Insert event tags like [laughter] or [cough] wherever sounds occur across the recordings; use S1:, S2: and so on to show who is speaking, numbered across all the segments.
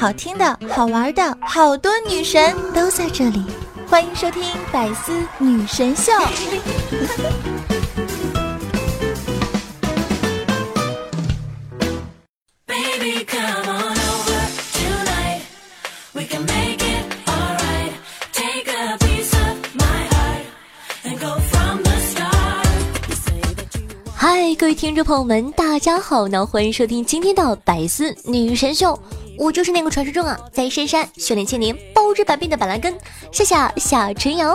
S1: 好听的、好玩的，好多女神都在这里，欢迎收听《百思女神秀》。[laughs]
S2: 嗨，各位听众朋友们，大家好呢！欢迎收听今天的《百思女神秀》，我就是那个传说中啊，在深山修炼千年、包治百病的板蓝根，夏夏夏晨阳。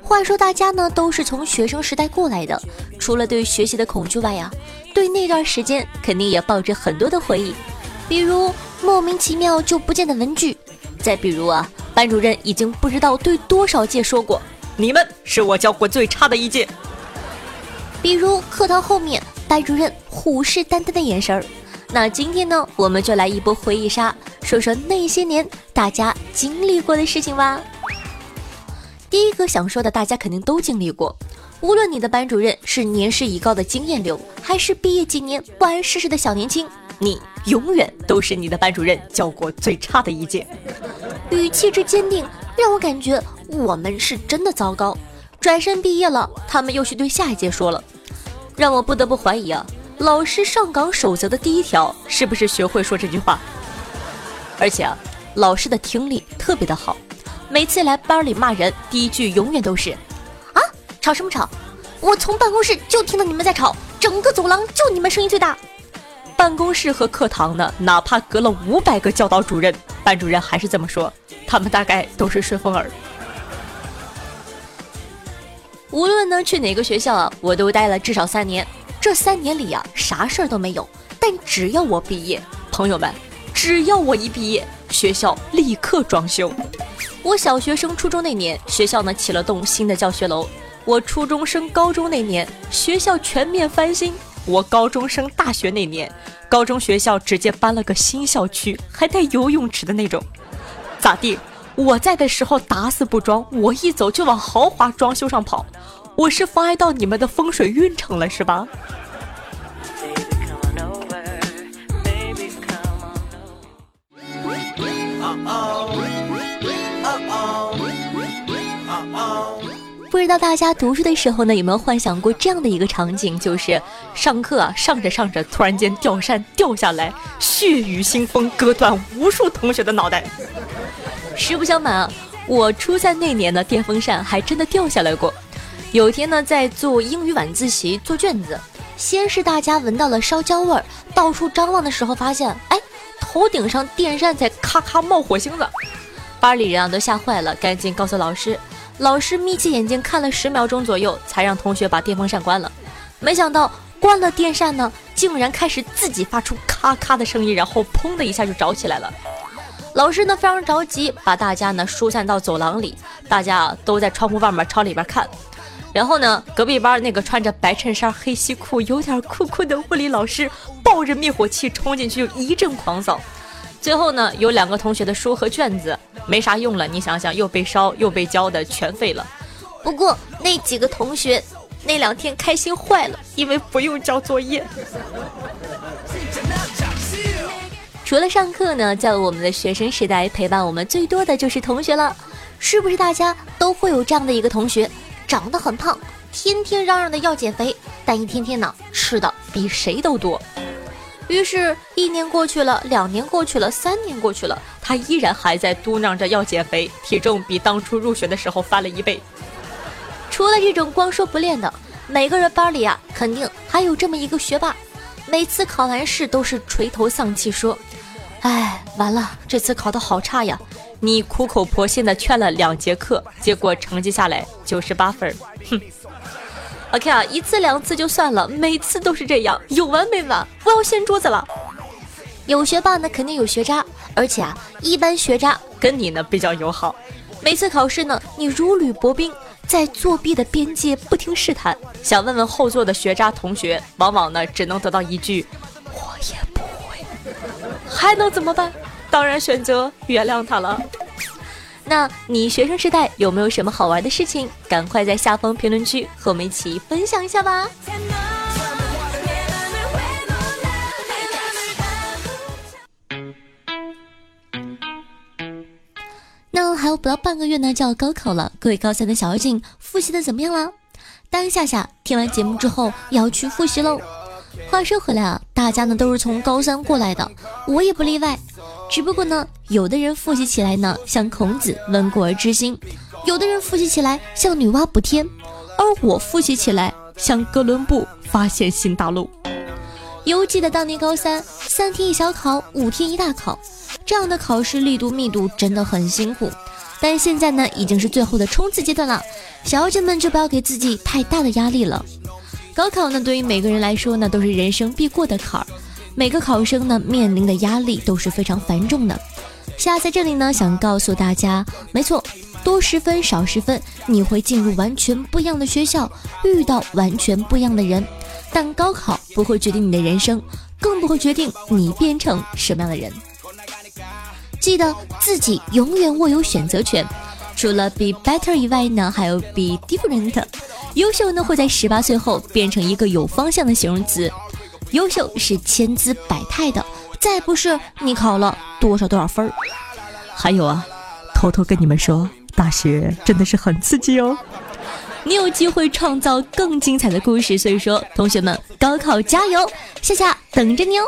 S2: 话说大家呢都是从学生时代过来的，除了对学习的恐惧外呀，对那段时间肯定也抱着很多的回忆，比如莫名其妙就不见的文具，再比如啊，班主任已经不知道对多少届说过，
S3: 你们是我教过最差的一届。
S2: 比如课堂后面，班主任虎视眈眈的眼神儿。那今天呢，我们就来一波回忆杀，说说那些年大家经历过的事情吧。第一个想说的，大家肯定都经历过。无论你的班主任是年事已高的经验流，还是毕业几年不谙世事的小年轻，你永远都是你的班主任教过最差的一届。语气之坚定，让我感觉我们是真的糟糕。转身毕业了，他们又去对下一届说了，让我不得不怀疑啊，老师上岗守则的第一条是不是学会说这句话？而且啊，老师的听力特别的好，每次来班里骂人，第一句永远都是啊，吵什么吵？我从办公室就听到你们在吵，整个走廊就你们声音最大。办公室和课堂呢，哪怕隔了五百个教导主任，班主任还是这么说，他们大概都是顺风耳。无论呢去哪个学校啊，我都待了至少三年。这三年里啊，啥事儿都没有。但只要我毕业，朋友们，只要我一毕业，学校立刻装修。我小学升初中那年，学校呢起了栋新的教学楼；我初中升高中那年，学校全面翻新；我高中升大学那年，高中学校直接搬了个新校区，还带游泳池的那种。咋地？我在的时候打死不装，我一走就往豪华装修上跑，我是妨碍到你们的风水运程了是吧？不知道大家读书的时候呢，有没有幻想过这样的一个场景，就是上课啊，上着上着，突然间吊扇掉下来，血雨腥风，割断无数同学的脑袋。实不相瞒啊，我初三那年的电风扇还真的掉下来过。有一天呢，在做英语晚自习做卷子，先是大家闻到了烧焦味儿，到处张望的时候，发现哎，头顶上电扇在咔咔冒火星子，班里人啊都吓坏了，赶紧告诉老师。老师眯起眼睛看了十秒钟左右，才让同学把电风扇关了。没想到关了电扇呢，竟然开始自己发出咔咔的声音，然后砰的一下就着起来了。老师呢非常着急，把大家呢疏散到走廊里，大家啊都在窗户外面朝里边看。然后呢，隔壁班那个穿着白衬衫、黑西裤、有点酷酷的物理老师抱着灭火器冲进去，就一阵狂扫。最后呢，有两个同学的书和卷子没啥用了，你想想，又被烧又被浇的，全废了。不过那几个同学那两天开心坏了，因为不用交作业。除了上课呢，在我们的学生时代，陪伴我们最多的就是同学了。是不是大家都会有这样的一个同学，长得很胖，天天嚷嚷的要减肥，但一天天呢吃的比谁都多。于是，一年过去了，两年过去了，三年过去了，他依然还在嘟囔着要减肥，体重比当初入学的时候翻了一倍。除了这种光说不练的，每个人班里啊，肯定还有这么一个学霸，每次考完试都是垂头丧气说。哎，完了，这次考的好差呀！你苦口婆心的劝了两节课，结果成绩下来九十八分，哼。OK 啊，一次两次就算了，每次都是这样，有完没完？我要掀桌子了。有学霸呢，肯定有学渣，而且啊，一般学渣跟你呢比较友好。每次考试呢，你如履薄冰，在作弊的边界不听试探。想问问后座的学渣同学，往往呢只能得到一句：我也不会。还能怎么办？当然选择原谅他了。那你学生时代有没有什么好玩的事情？赶快在下方评论区和我们一起分享一下吧。那还有不到半个月呢就要高考了各位高三的小妖精复习的怎么样了？答应夏夏听完节目之后要去复习喽。话说回来啊，大家呢都是从高三过来的，我也不例外。只不过呢，有的人复习起来呢像孔子温故而知新，有的人复习起来像女娲补天，而我复习起来像哥伦布发现新大陆。犹记得当年高三，三天一小考，五天一大考，这样的考试力度密度真的很辛苦。但现在呢，已经是最后的冲刺阶段了，小姐们就不要给自己太大的压力了。高考呢，对于每个人来说呢，都是人生必过的坎儿。每个考生呢，面临的压力都是非常繁重的。夏在这里呢，想告诉大家，没错，多十分少十分，你会进入完全不一样的学校，遇到完全不一样的人。但高考不会决定你的人生，更不会决定你变成什么样的人。记得自己永远握有选择权。除了 be better 以外呢，还有 be different。优秀呢会在十八岁后变成一个有方向的形容词。优秀是千姿百态的，再不是你考了多少多少分儿。
S3: 还有啊，偷偷跟你们说，大学真的是很刺激哦。
S2: 你有机会创造更精彩的故事，所以说同学们高考加油，夏夏等着你哦。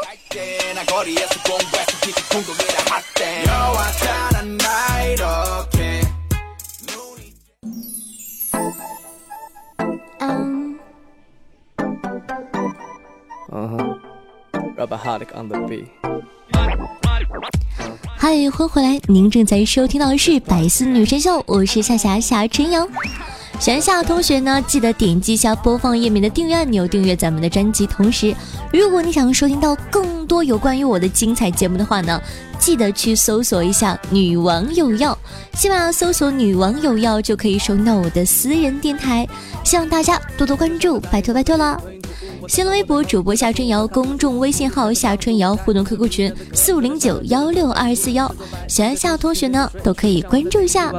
S4: 嗯哼，Rubber Heart on the beat。
S2: 嗨，欢迎回来，您正在收听到的是百思女神秀，我是夏夏夏晨阳。喜欢夏同学呢，记得点击一下播放页面的订阅按钮，订阅咱们的专辑。同时，如果你想收听到更多有关于我的精彩节目的话呢，记得去搜索一下“女王有药”，喜马拉雅搜索“女王有药”就可以收听到我的私人电台。希望大家多多关注，拜托拜托了。新浪微博主播夏春瑶，公众微信号夏春瑶，互动 QQ 群四五零九幺六二四幺，喜欢夏同学呢都可以关注一下。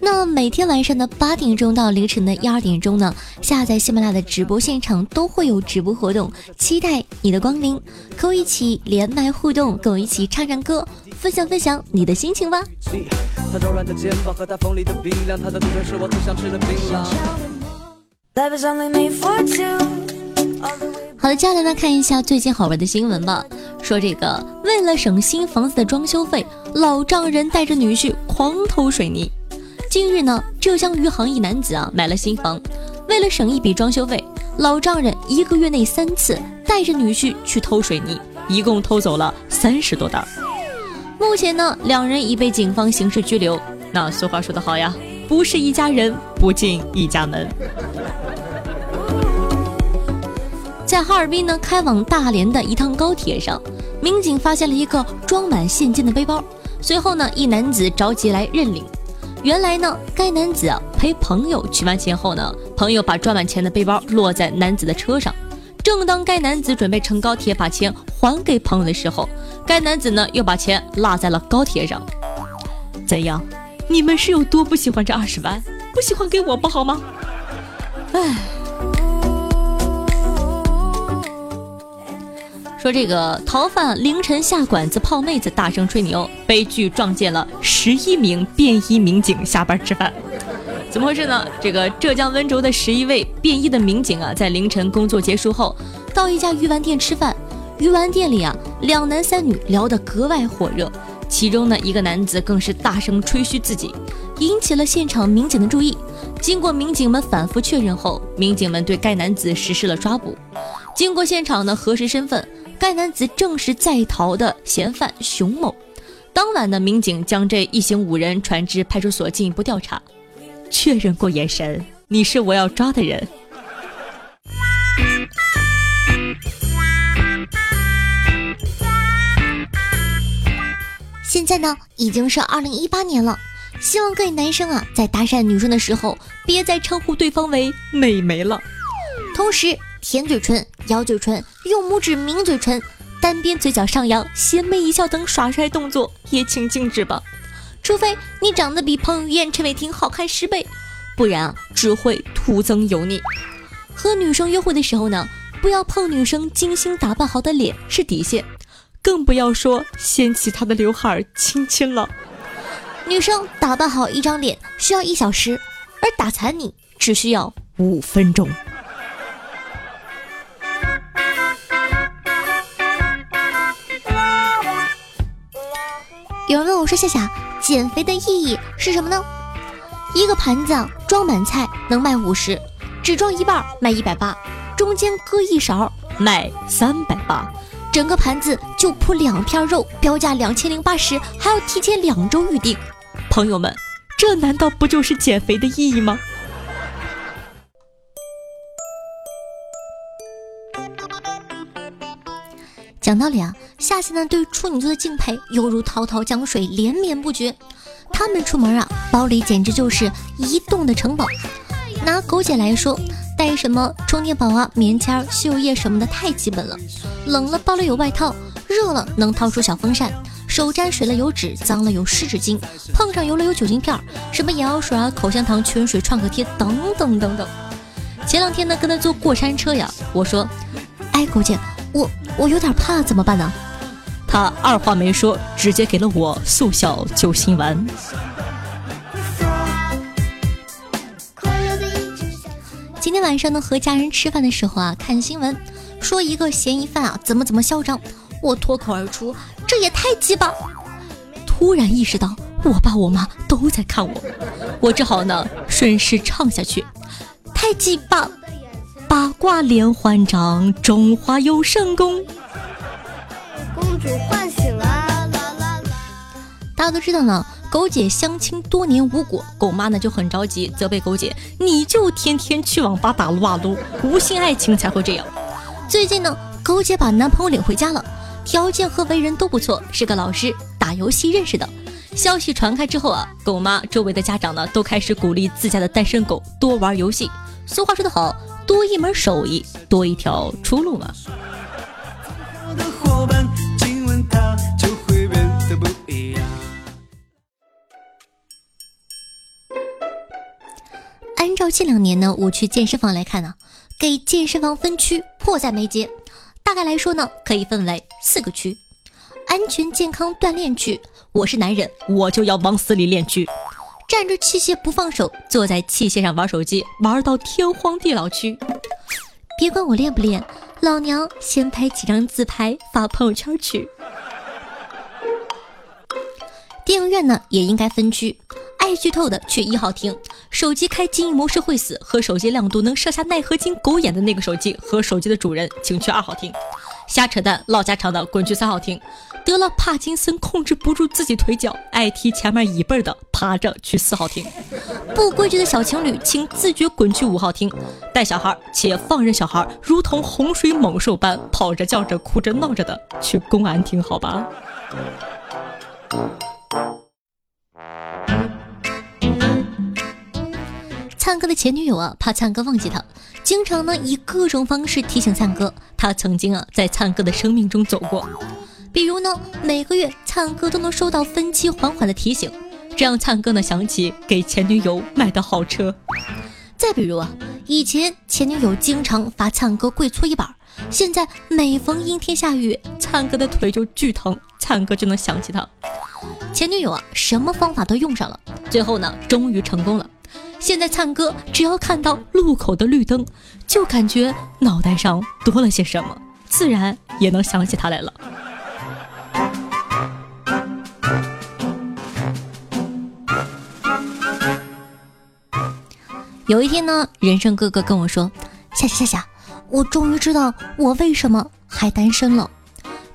S2: 那每天晚上的八点钟到凌晨的一二点钟呢，夏在喜马拉雅的直播现场都会有直播活动，期待你的光临，和我一起连麦互动，跟我一起唱唱歌，分享分享你的心情吧。好的，接下来呢，看一下最近好玩的新闻吧。说这个，为了省新房子的装修费，老丈人带着女婿狂偷水泥。近日呢，浙江余杭一男子啊买了新房，为了省一笔装修费，老丈人一个月内三次带着女婿去偷水泥，一共偷走了三十多袋。目前呢，两人已被警方刑事拘留。那俗话说得好呀，不是一家人不进一家门。在哈尔滨呢，开往大连的一趟高铁上，民警发现了一个装满现金的背包。随后呢，一男子着急来认领。原来呢，该男子啊陪朋友取完钱后呢，朋友把装满钱的背包落在男子的车上。正当该男子准备乘高铁把钱还给朋友的时候，该男子呢又把钱落在了高铁上。怎样？你们是有多不喜欢这二十万？不喜欢给我不好吗？哎，说这个逃犯凌晨下馆子泡妹子，大声吹牛，悲剧撞见了十一名便衣民警下班吃饭。怎么回事呢？这个浙江温州的十一位便衣的民警啊，在凌晨工作结束后，到一家鱼丸店吃饭。鱼丸店里啊，两男三女聊得格外火热。其中呢，一个男子更是大声吹嘘自己，引起了现场民警的注意。经过民警们反复确认后，民警们对该男子实施了抓捕。经过现场的核实身份，该男子正是在逃的嫌犯熊某。当晚呢，民警将这一行五人传至派出所进一步调查。确认过眼神，你是我要抓的人。现在呢，已经是二零一八年了。希望各位男生啊，在搭讪女生的时候，别再称呼对方为美眉了。同时，舔嘴唇、咬嘴唇、用拇指抿嘴唇、单边嘴角上扬、邪魅一笑等耍帅动作也请禁止吧。除非你长得比彭于晏、陈伟霆好看十倍，不然啊，只会徒增油腻。和女生约会的时候呢，不要碰女生精心打扮好的脸是底线。
S3: 更不要说掀起她的刘海亲亲了。
S2: 女生打扮好一张脸需要一小时，而打残你只需要
S3: 五分钟。
S2: 有人问我说：“夏夏，减肥的意义是什么呢？”一个盘子装满菜能卖五十，只装一半卖一百八，中间搁一勺卖三百八，整个盘子就铺两片肉，标价两千零八十，还要提前两周预定。
S3: 朋友们，这难道不就是减肥的意义吗？
S2: 讲道理啊，夏夏呢对处女座的敬佩犹如滔滔江水连绵不绝。他们出门啊，包里简直就是移动的城堡。拿狗姐来说，带什么充电宝啊、棉签、洗液什么的太基本了。冷了包里有外套，热了能掏出小风扇。手沾水了有纸，脏了有湿纸巾，碰上油了有酒精片，什么眼药水啊、口香糖、泉水、创可贴等等等等。前两天呢，跟他坐过山车呀，我说：“哎，狗姐，我我有点怕，怎么办呢？”
S3: 他二话没说，直接给了我速效救心丸。
S2: 今天晚上呢，和家人吃饭的时候啊，看新闻说一个嫌疑犯啊，怎么怎么嚣张，我脱口而出：“这也太鸡巴！”突然意识到我爸我妈都在看我，我只好呢顺势唱下去：“太鸡巴，
S3: 八卦连环掌，中华有神功。”
S2: 公主唤醒了，大家都知道呢。狗姐相亲多年无果，狗妈呢就很着急，责备狗姐：“你就天天去网吧打撸啊撸，无性爱情才会这样。”最近呢，狗姐把男朋友领回家了，条件和为人都不错，是个老师，打游戏认识的。消息传开之后啊，狗妈周围的家长呢都开始鼓励自家的单身狗多玩游戏。俗话说得好，多一门手艺，多一条出路嘛。按照近两年呢，我去健身房来看呢，给健身房分区迫在眉睫。大概来说呢，可以分为四个区：安全健康锻炼区，我是男人，我就要往死里练区；站着器械不放手，坐在器械上玩手机，玩到天荒地老区。别管我练不练，老娘先拍几张自拍发朋友圈去。电影院呢，也应该分区。爱剧透的去一号厅，手机开静音模式会死，和手机亮度能射下奈何金狗眼的那个手机和手机的主人，请去二号厅。瞎扯淡唠家常的滚去三号厅。得了帕金森控制不住自己腿脚，爱踢前面椅背的爬着去四号厅。不规矩的小情侣，请自觉滚去五号厅。带小孩且放任小孩如同洪水猛兽般跑着叫着哭着闹着的去公安厅，好吧。哥的前女友啊，怕灿哥忘记他，经常呢以各种方式提醒灿哥。他曾经啊在灿哥的生命中走过，比如呢每个月灿哥都能收到分期还款的提醒，这让灿哥呢想起给前女友买的好车。再比如啊，以前前女友经常罚灿哥跪搓衣板，现在每逢阴天下雨，灿哥的腿就巨疼，灿哥就能想起他。前女友啊什么方法都用上了，最后呢终于成功了。现在灿哥只要看到路口的绿灯，就感觉脑袋上多了些什么，自然也能想起他来了。有一天呢，人生哥哥跟我说：“夏夏夏夏，我终于知道我为什么还单身了。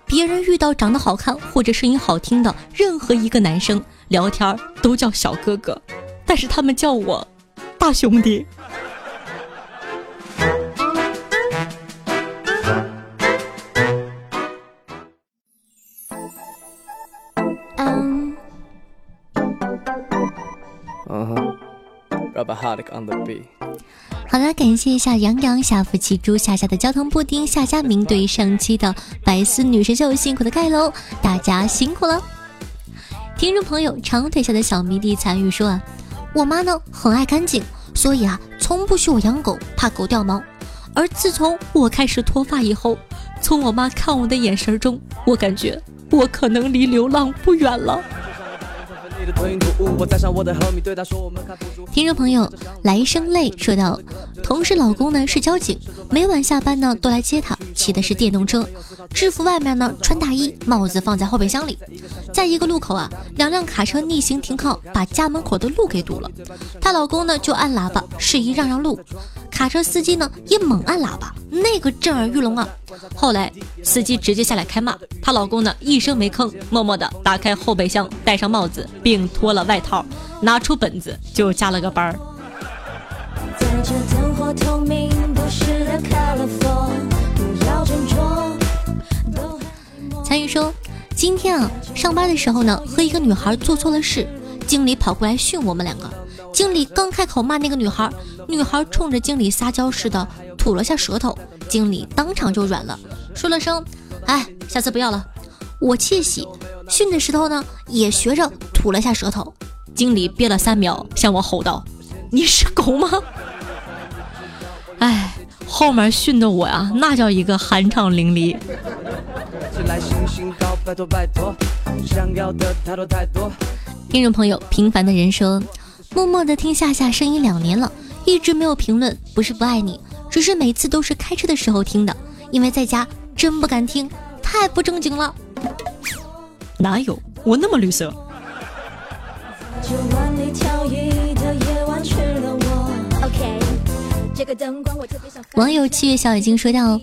S2: 别人遇到长得好看或者声音好听的任何一个男生，聊天都叫小哥哥，但是他们叫我。”大兄弟，
S4: 嗯。
S2: 好了，感谢一下杨洋、夏福气猪、夏夏的交通布丁、夏家明对上期的白丝女神秀辛苦的盖楼，大家辛苦了。听众朋友长腿下的小迷弟参与说啊。我妈呢很爱干净，所以啊从不许我养狗，怕狗掉毛。而自从我开始脱发以后，
S3: 从我妈看我的眼神中，我感觉我可能离流浪不远了。
S2: 听众朋友，来生泪说道：“同事老公呢是交警，每晚下班呢都来接她，骑的是电动车，制服外面呢穿大衣，帽子放在后备箱里。在一个路口啊，两辆卡车逆行停靠，把家门口的路给堵了。她老公呢就按喇叭示意让让路，卡车司机呢也猛按喇叭，那个震耳欲聋啊！后来司机直接下来开骂，她老公呢一声没吭，默默地打开后备箱，戴上帽子，并脱了外套，拿出本子就加了个班儿。参与说，今天啊，上班的时候呢，和一个女孩做错了事，经理跑过来训我们两个。经理刚开口骂那个女孩，女孩冲着经理撒娇似的吐了下舌头，经理当场就软了，说了声：“哎，下次不要了。”我窃喜，训的时候呢，也学着吐了下舌头。经理憋了三秒，向我吼道：“你是狗吗？” [laughs]
S3: 哎，后面训的我呀，那叫一个酣畅淋漓。
S2: 听众朋友，平凡的人说，默默的听夏夏声音两年了，一直没有评论，不是不爱你，只是每次都是开车的时候听的，因为在家真不敢听，太不正经了。
S3: 哪有我那么绿色？
S2: 网友七月小已经说到，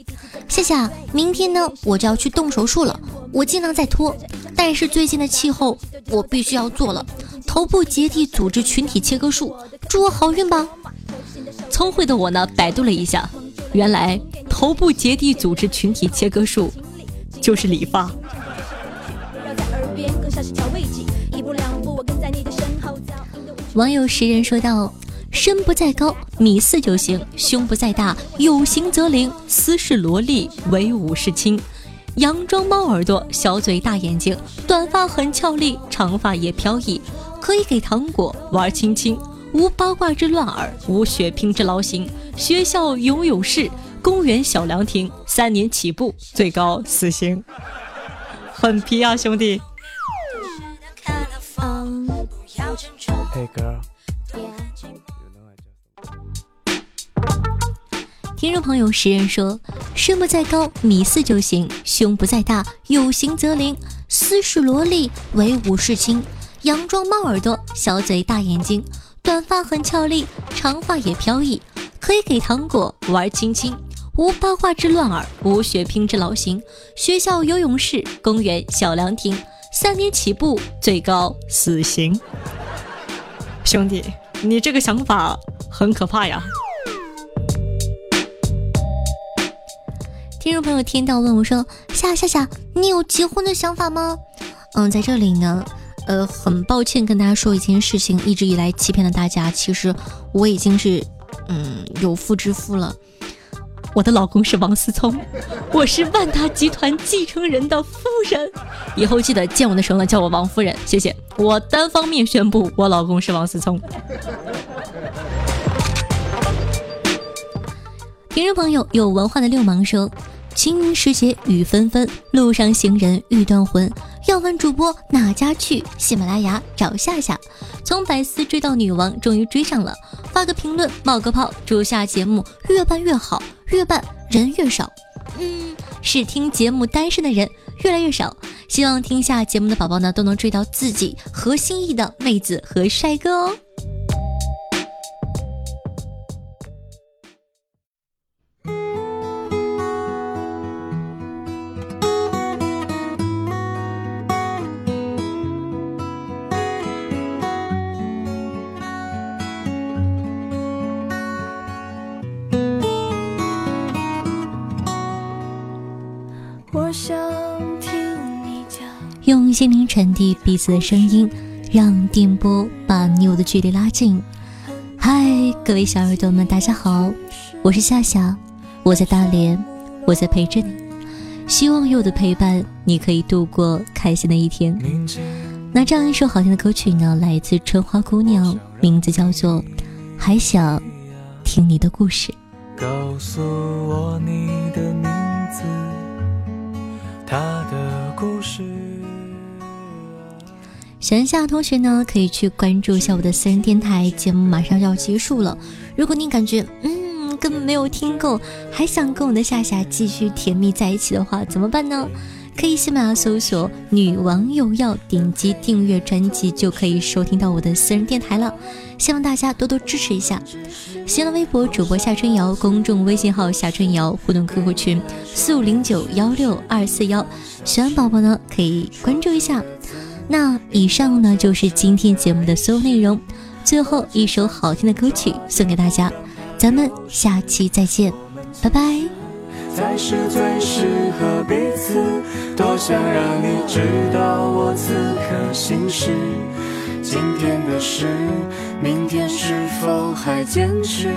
S2: 夏夏，明天呢我就要去动手术了，我尽量再拖，但是最近的气候我必须要做了，头部结缔组织群体切割术，祝我好运吧。
S3: 聪慧的我呢，百度了一下，原来头部结缔组织群体切割术就是理发。
S2: 网友识人说道。身不在高，米四就行；胸不在大，有型则灵。斯是萝莉，唯吾是亲。洋装猫耳朵，小嘴大眼睛，短发很俏丽，长发也飘逸。可以给糖果玩亲亲，无八卦之乱耳，无血拼之劳形。学校游泳室，公园小凉亭，三年起步，最高死刑。
S3: 很皮啊，兄弟。
S4: Hey girl.
S2: 听众朋友，识人说：身不在高，米四就行；胸不在大，有型则灵。斯是萝莉，唯吾是亲。佯装猫耳朵，小嘴大眼睛，短发很俏丽，长发也飘逸。可以给糖果玩亲亲，无八卦之乱耳，无血拼之劳形。学校游泳室，公园小凉亭，三年起步，最高死刑。
S3: 兄弟，你这个想法很可怕呀！
S2: 听众朋友听到问我说：“夏夏夏，你有结婚的想法吗？”嗯，在这里呢，呃，很抱歉跟大家说一件事情，一直以来欺骗了大家。其实我已经是嗯有妇之夫了，
S3: 我的老公是王思聪，我是万达集团继承人的夫人。以后记得见我的时候呢，叫我王夫人，谢谢。我单方面宣布，我老公是王思聪。[laughs]
S2: 听众朋友有文化的六芒说。清明时节雨纷纷，路上行人欲断魂。要问主播哪家去？喜马拉雅找夏夏。从百思追到女王，终于追上了。发个评论，冒个泡，祝下节目越办越好，越办人越少。嗯，是听节目单身的人越来越少。希望听下节目的宝宝呢，都能追到自己合心意的妹子和帅哥哦。心灵传递彼此的声音，让电波把你我的距离拉近。嗨，各位小耳朵们，大家好，我是夏夏，我在大连，我在陪着你。希望有我的陪伴，你可以度过开心的一天。那这样一首好听的歌曲呢，来自春花姑娘，名字叫做《还想听你的故事》。
S5: 告诉我你的名字。他的故事。
S2: 等一下同学呢，可以去关注一下我的私人电台，节目马上就要结束了。如果你感觉嗯根本没有听够，还想跟我的夏夏继续甜蜜在一起的话，怎么办呢？可以喜马拉雅搜索“女王有药”，点击订阅专辑就可以收听到我的私人电台了。希望大家多多支持一下。新浪微博主播夏春瑶，公众微信号夏春瑶，互动 QQ 群四五零九幺六二四幺，喜欢宝宝呢可以关注一下。那以上呢就是今天节目的所有内容。最后一首好听的歌曲送给大家，咱们下期再见，拜拜。
S5: 才是最适合彼此。多想让你知道我此刻心事。今天的事，明天是否还坚持？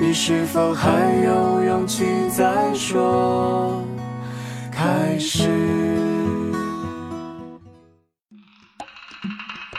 S5: 你是否还有勇气再说开始？